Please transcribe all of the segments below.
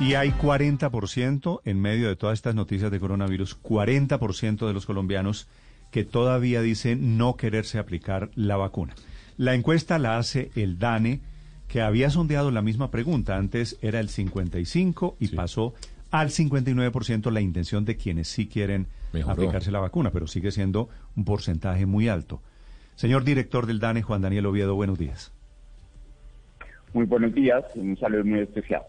Y hay 40% en medio de todas estas noticias de coronavirus, 40% de los colombianos que todavía dicen no quererse aplicar la vacuna. La encuesta la hace el DANE, que había sondeado la misma pregunta. Antes era el 55 y pasó al 59% la intención de quienes sí quieren Mejoró. aplicarse la vacuna, pero sigue siendo un porcentaje muy alto. Señor director del DANE, Juan Daniel Oviedo, buenos días. Muy buenos días, un saludo muy especial.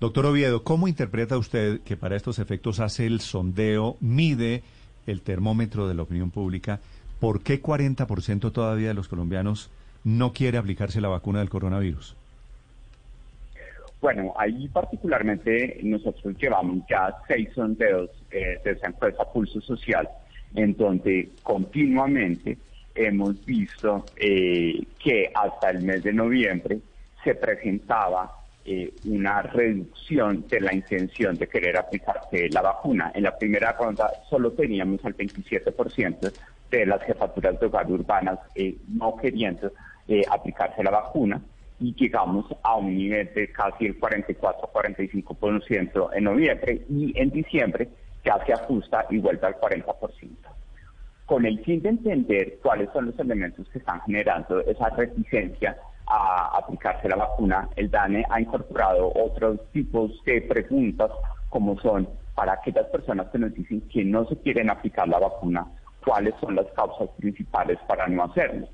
Doctor Oviedo, ¿cómo interpreta usted que para estos efectos hace el sondeo, mide el termómetro de la opinión pública? ¿Por qué 40% todavía de los colombianos no quiere aplicarse la vacuna del coronavirus? Bueno, ahí particularmente nosotros llevamos ya seis sondeos eh, de esa empresa Pulso Social, en donde continuamente hemos visto eh, que hasta el mes de noviembre se presentaba eh, una reducción de la intención de querer aplicarse la vacuna. En la primera ronda solo teníamos al 27% de las jefaturas de hogar urbanas eh, no queriendo eh, aplicarse la vacuna y llegamos a un nivel de casi el 44-45% en noviembre y en diciembre ya se ajusta y vuelve al 40%. Con el fin de entender cuáles son los elementos que están generando esa reticencia a aplicarse la vacuna, el DANE ha incorporado otros tipos de preguntas como son para aquellas personas que nos dicen que no se quieren aplicar la vacuna, cuáles son las causas principales para no hacerlo.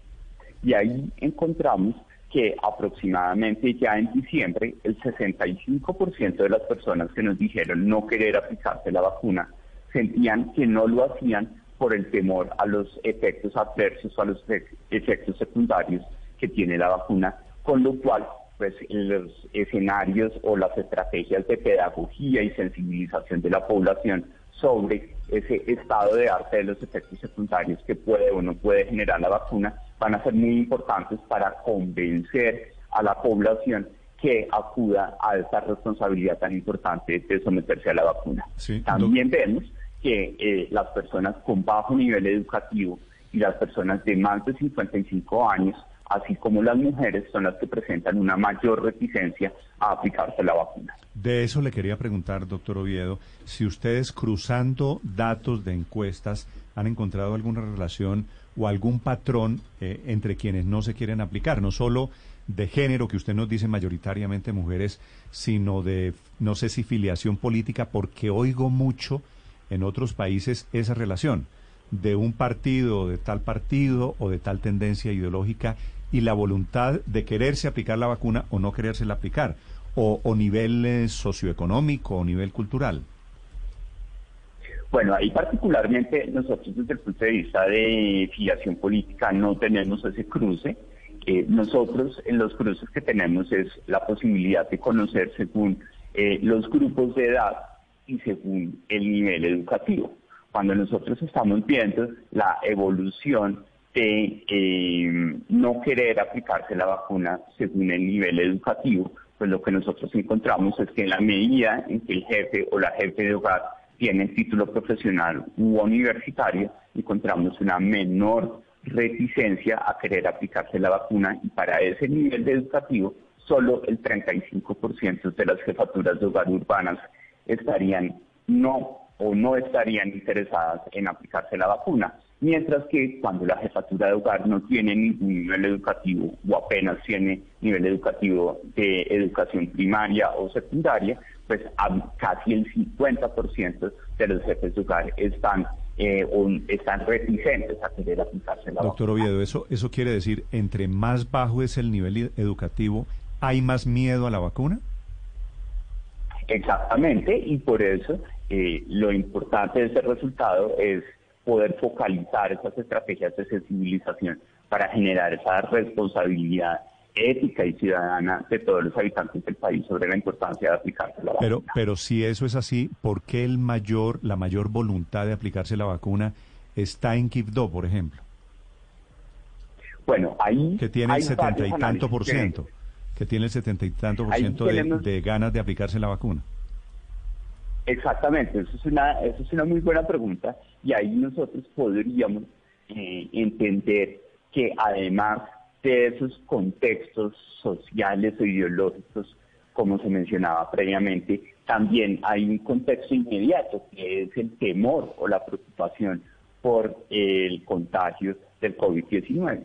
Y ahí encontramos que aproximadamente ya en diciembre el 65% de las personas que nos dijeron no querer aplicarse la vacuna sentían que no lo hacían por el temor a los efectos adversos o a los efectos secundarios que tiene la vacuna, con lo cual pues los escenarios o las estrategias de pedagogía y sensibilización de la población sobre ese estado de arte de los efectos secundarios que puede o no puede generar la vacuna van a ser muy importantes para convencer a la población que acuda a esta responsabilidad tan importante de someterse a la vacuna. Sí, También vemos que eh, las personas con bajo nivel educativo y las personas de más de 55 años, así como las mujeres, son las que presentan una mayor reticencia a aplicarse la vacuna. De eso le quería preguntar, doctor Oviedo, si ustedes cruzando datos de encuestas han encontrado alguna relación o algún patrón eh, entre quienes no se quieren aplicar, no solo de género, que usted nos dice mayoritariamente mujeres, sino de, no sé si filiación política, porque oigo mucho en otros países esa relación de un partido, de tal partido o de tal tendencia ideológica y la voluntad de quererse aplicar la vacuna o no querérsela aplicar, o, o nivel eh, socioeconómico o nivel cultural. Bueno, ahí particularmente nosotros desde el punto de vista de filiación política no tenemos ese cruce. Eh, nosotros en los cruces que tenemos es la posibilidad de conocer según eh, los grupos de edad y según el nivel educativo. Cuando nosotros estamos viendo la evolución de eh, no querer aplicarse la vacuna según el nivel educativo, pues lo que nosotros encontramos es que en la medida en que el jefe o la jefe de hogar tiene título profesional u universitario, encontramos una menor reticencia a querer aplicarse la vacuna y para ese nivel de educativo solo el 35% de las jefaturas de hogar urbanas estarían no o no estarían interesadas en aplicarse la vacuna, mientras que cuando la jefatura de hogar no tiene ningún nivel educativo o apenas tiene nivel educativo de educación primaria o secundaria, pues casi el 50% de los jefes de hogar están eh, o están reticentes a querer aplicarse la Doctor vacuna. Oviedo, eso, eso quiere decir, entre más bajo es el nivel educativo, ¿hay más miedo a la vacuna? Exactamente, y por eso eh, lo importante de ese resultado es poder focalizar esas estrategias de sensibilización para generar esa responsabilidad ética y ciudadana de todos los habitantes del país sobre la importancia de aplicarse la Pero, vacuna. pero si eso es así, ¿por qué el mayor, la mayor voluntad de aplicarse la vacuna está en Quibdó, por ejemplo? Bueno, ahí Que tiene el setenta y tanto por ciento. Que tiene el setenta y tanto por ciento de, tenemos- de ganas de aplicarse la vacuna. Exactamente, eso es una, eso es una muy buena pregunta y ahí nosotros podríamos eh, entender que además de esos contextos sociales o ideológicos, como se mencionaba previamente, también hay un contexto inmediato que es el temor o la preocupación por el contagio del COVID-19.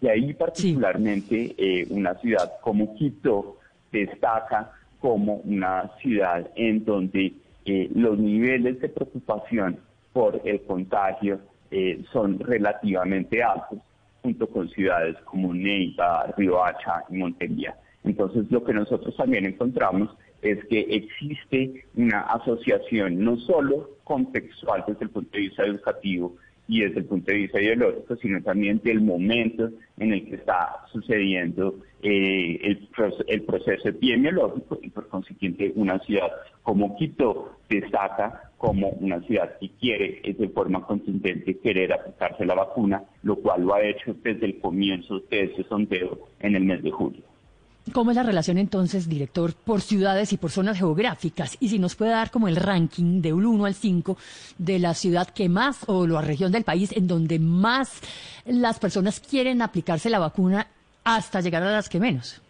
Y ahí particularmente eh, una ciudad como Quito destaca como una ciudad en donde eh, los niveles de preocupación por el contagio eh, son relativamente altos, junto con ciudades como Neiva, Riohacha y Montería. Entonces, lo que nosotros también encontramos es que existe una asociación no solo contextual desde el punto de vista educativo y desde el punto de vista ideológico, sino también del momento en el que está sucediendo eh, el, el proceso epidemiológico y por consiguiente una ciudad como Quito destaca como una ciudad que quiere eh, de forma contundente querer aplicarse la vacuna, lo cual lo ha hecho desde el comienzo de ese sondeo en el mes de julio. ¿Cómo es la relación entonces, director, por ciudades y por zonas geográficas? Y si nos puede dar como el ranking de un 1 al 5 de la ciudad que más o la región del país en donde más las personas quieren aplicarse la vacuna hasta llegar a las que menos.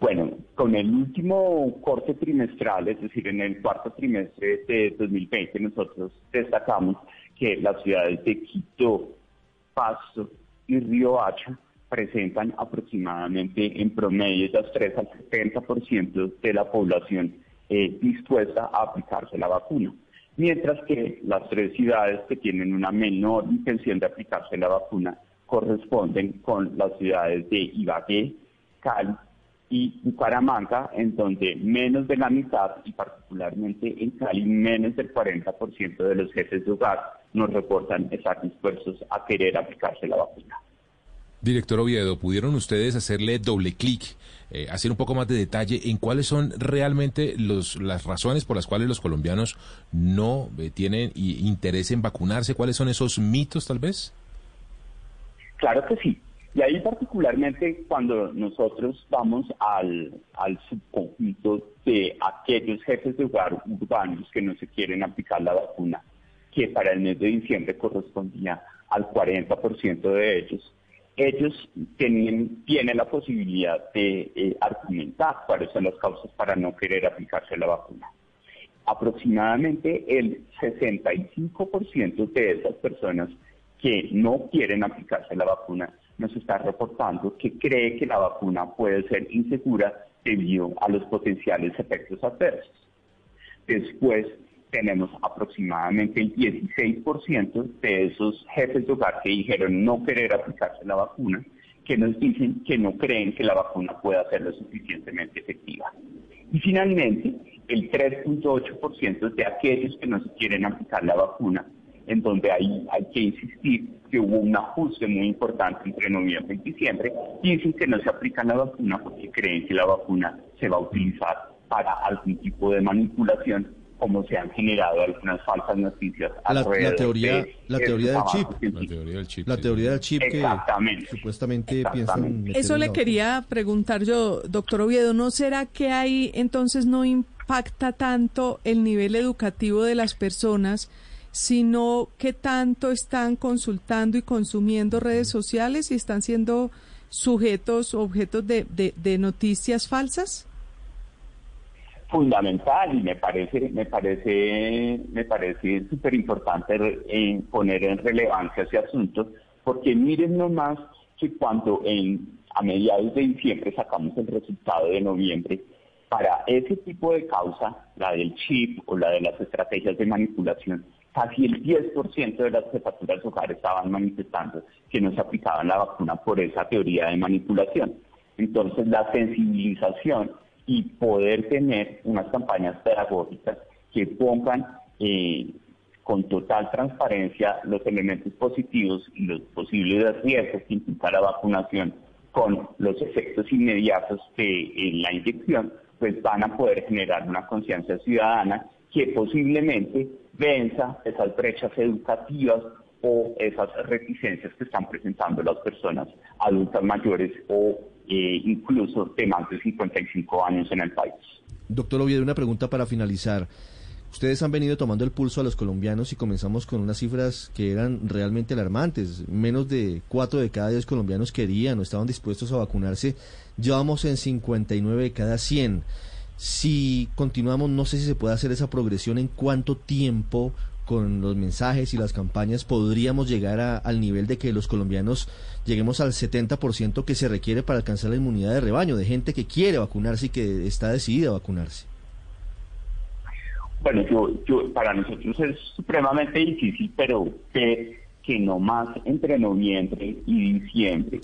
Bueno, con el último corte trimestral, es decir, en el cuarto trimestre de 2020, nosotros destacamos que las ciudades de Quito, Pasto y Riohacha presentan aproximadamente en promedio las 3 al 70% de la población eh, dispuesta a aplicarse la vacuna. Mientras que las tres ciudades que tienen una menor intención de aplicarse la vacuna corresponden con las ciudades de Ibagué, Cali y Bucaramanga, en donde menos de la mitad, y particularmente en Cali, menos del 40% de los jefes de hogar nos reportan estar dispuestos a querer aplicarse la vacuna. Director Oviedo, ¿pudieron ustedes hacerle doble clic, eh, hacer un poco más de detalle en cuáles son realmente los, las razones por las cuales los colombianos no eh, tienen interés en vacunarse? ¿Cuáles son esos mitos tal vez? Claro que sí. Y ahí particularmente cuando nosotros vamos al, al subconjunto de aquellos jefes de hogar urbanos que no se quieren aplicar la vacuna, que para el mes de diciembre correspondía al 40% de ellos, ellos tienen, la posibilidad de eh, argumentar cuáles son las causas para no querer aplicarse la vacuna. Aproximadamente el 65% de esas personas que no quieren aplicarse la vacuna nos está reportando que cree que la vacuna puede ser insegura debido a los potenciales efectos adversos. Después tenemos aproximadamente el 16% de esos jefes de hogar que dijeron no querer aplicarse la vacuna, que nos dicen que no creen que la vacuna pueda ser lo suficientemente efectiva. Y finalmente, el 3.8% de aquellos que no se quieren aplicar la vacuna, en donde ahí hay que insistir que hubo un ajuste muy importante entre noviembre y diciembre, dicen que no se aplican la vacuna porque creen que la vacuna se va a utilizar para algún tipo de manipulación como se han generado algunas falsas noticias La, alrededor la teoría, de la teoría del chip. La teoría del chip. La teoría del chip que Exactamente. supuestamente Exactamente. piensan Eso le quería preguntar yo, doctor Oviedo, ¿no será que ahí entonces no impacta tanto el nivel educativo de las personas, sino que tanto están consultando y consumiendo redes sociales y están siendo sujetos, objetos de, de, de noticias falsas? Fundamental y me parece me parece me parece súper importante poner en relevancia ese asunto porque miren nomás que cuando en a mediados de diciembre sacamos el resultado de noviembre para ese tipo de causa la del chip o la de las estrategias de manipulación casi el 10% de las jefaturas hogares estaban manifestando que no se aplicaban la vacuna por esa teoría de manipulación. Entonces la sensibilización y poder tener unas campañas pedagógicas que pongan eh, con total transparencia los elementos positivos y los posibles riesgos que implica la vacunación con los efectos inmediatos de la inyección, pues van a poder generar una conciencia ciudadana que posiblemente venza esas brechas educativas o esas reticencias que están presentando las personas adultas mayores o eh, incluso de más de 55 años en el país. Doctor Oviedo, una pregunta para finalizar. Ustedes han venido tomando el pulso a los colombianos y comenzamos con unas cifras que eran realmente alarmantes. Menos de 4 de cada 10 colombianos querían o estaban dispuestos a vacunarse. Ya vamos en 59 de cada 100. Si continuamos, no sé si se puede hacer esa progresión en cuánto tiempo con los mensajes y las campañas podríamos llegar al nivel de que los colombianos lleguemos al 70% que se requiere para alcanzar la inmunidad de rebaño, de gente que quiere vacunarse y que está decidida a vacunarse. Bueno, yo, para nosotros es supremamente difícil, pero que, que no más entre noviembre y diciembre,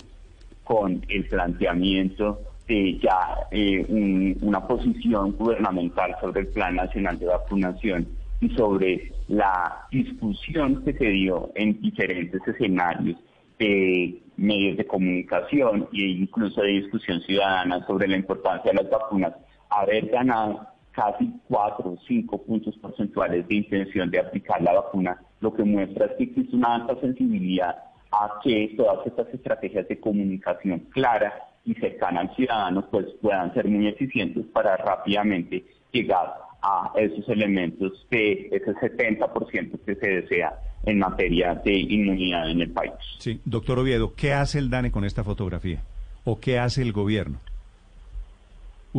con el planteamiento de ya eh, una posición gubernamental sobre el Plan Nacional de Vacunación y sobre la discusión que se dio en diferentes escenarios de medios de comunicación e incluso de discusión ciudadana sobre la importancia de las vacunas, haber ganado casi cuatro o cinco puntos porcentuales de intención de aplicar la vacuna, lo que muestra es que existe una alta sensibilidad a que todas estas estrategias de comunicación clara y cercana al ciudadano pues puedan ser muy eficientes para rápidamente llegar a esos elementos de ese 70% que se desea en materia de inmunidad en el país. Sí, doctor Oviedo, ¿qué hace el DANE con esta fotografía? ¿O qué hace el gobierno?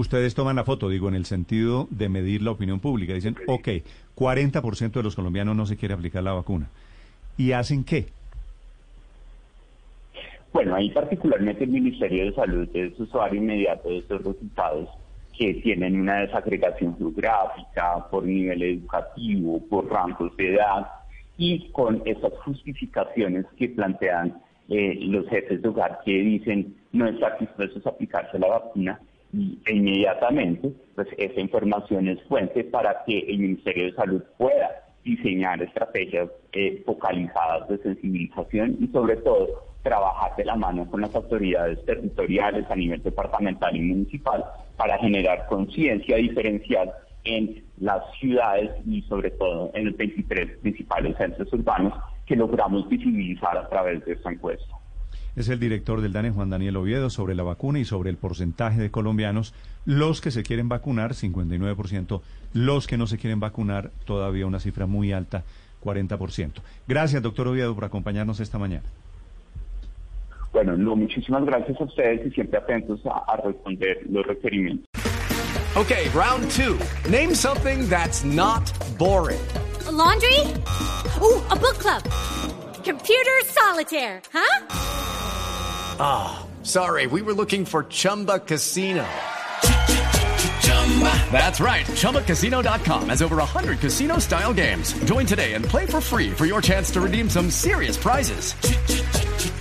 ustedes toman la foto, digo, en el sentido de medir la opinión pública. Dicen, ok, 40% de los colombianos no se quiere aplicar la vacuna. ¿Y hacen qué? Bueno, ahí particularmente el Ministerio de Salud es usuario inmediato de estos resultados que tienen una desagregación geográfica, por nivel educativo, por rangos de edad y con esas justificaciones que plantean eh, los jefes de hogar que dicen no están dispuestos a aplicarse la vacuna y e inmediatamente pues esa información es fuente para que el Ministerio de Salud pueda diseñar estrategias eh, focalizadas de sensibilización y sobre todo trabajar de la mano con las autoridades territoriales a nivel departamental y municipal para generar conciencia diferencial en las ciudades y sobre todo en los 23 principales centros urbanos que logramos visibilizar a través de esta encuesta. Es el director del DANE, Juan Daniel Oviedo, sobre la vacuna y sobre el porcentaje de colombianos, los que se quieren vacunar, 59%, los que no se quieren vacunar, todavía una cifra muy alta, 40%. Gracias, doctor Oviedo, por acompañarnos esta mañana. Bueno, muchísimas gracias a ustedes y siempre atentos a, a responder los requerimientos. Okay, round two. Name something that's not boring. laundry? Uh, a book club. Computer solitaire, huh? Ah, oh, sorry, we were looking for Chumba Casino. That's right. ChumbaCasino.com has over 100 casino style games. Join today and play for free for your chance to redeem some serious prizes.